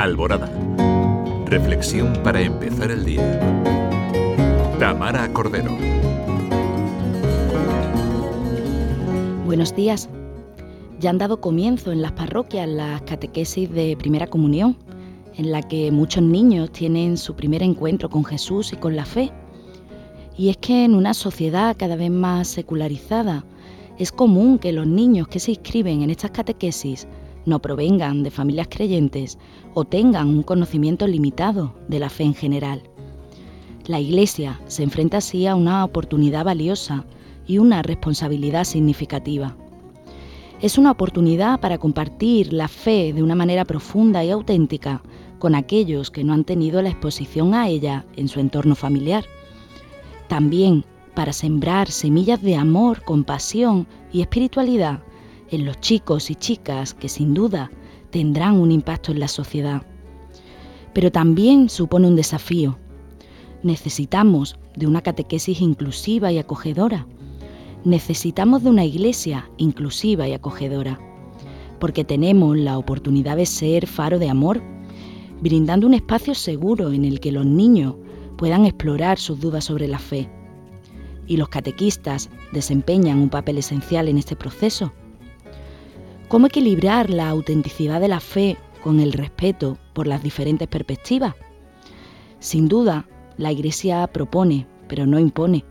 Alborada. Reflexión para empezar el día. Tamara Cordero. Buenos días. Ya han dado comienzo en las parroquias las catequesis de primera comunión, en la que muchos niños tienen su primer encuentro con Jesús y con la fe. Y es que en una sociedad cada vez más secularizada, es común que los niños que se inscriben en estas catequesis no provengan de familias creyentes o tengan un conocimiento limitado de la fe en general. La Iglesia se enfrenta así a una oportunidad valiosa y una responsabilidad significativa. Es una oportunidad para compartir la fe de una manera profunda y auténtica con aquellos que no han tenido la exposición a ella en su entorno familiar. También para sembrar semillas de amor, compasión y espiritualidad en los chicos y chicas que sin duda tendrán un impacto en la sociedad. Pero también supone un desafío. Necesitamos de una catequesis inclusiva y acogedora. Necesitamos de una iglesia inclusiva y acogedora, porque tenemos la oportunidad de ser faro de amor, brindando un espacio seguro en el que los niños puedan explorar sus dudas sobre la fe y los catequistas desempeñan un papel esencial en este proceso. ¿Cómo equilibrar la autenticidad de la fe con el respeto por las diferentes perspectivas? Sin duda, la Iglesia propone, pero no impone.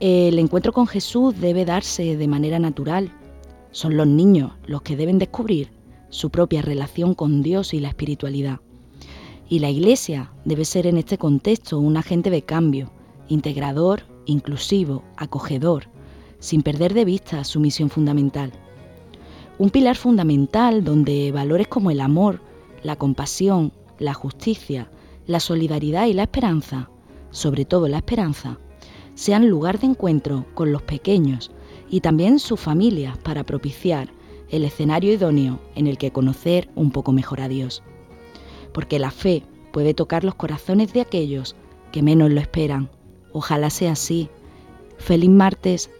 El encuentro con Jesús debe darse de manera natural. Son los niños los que deben descubrir su propia relación con Dios y la espiritualidad. Y la Iglesia debe ser en este contexto un agente de cambio, integrador inclusivo, acogedor, sin perder de vista su misión fundamental. Un pilar fundamental donde valores como el amor, la compasión, la justicia, la solidaridad y la esperanza, sobre todo la esperanza, sean lugar de encuentro con los pequeños y también sus familias para propiciar el escenario idóneo en el que conocer un poco mejor a Dios. Porque la fe puede tocar los corazones de aquellos que menos lo esperan Ojalá sea así. Feliz martes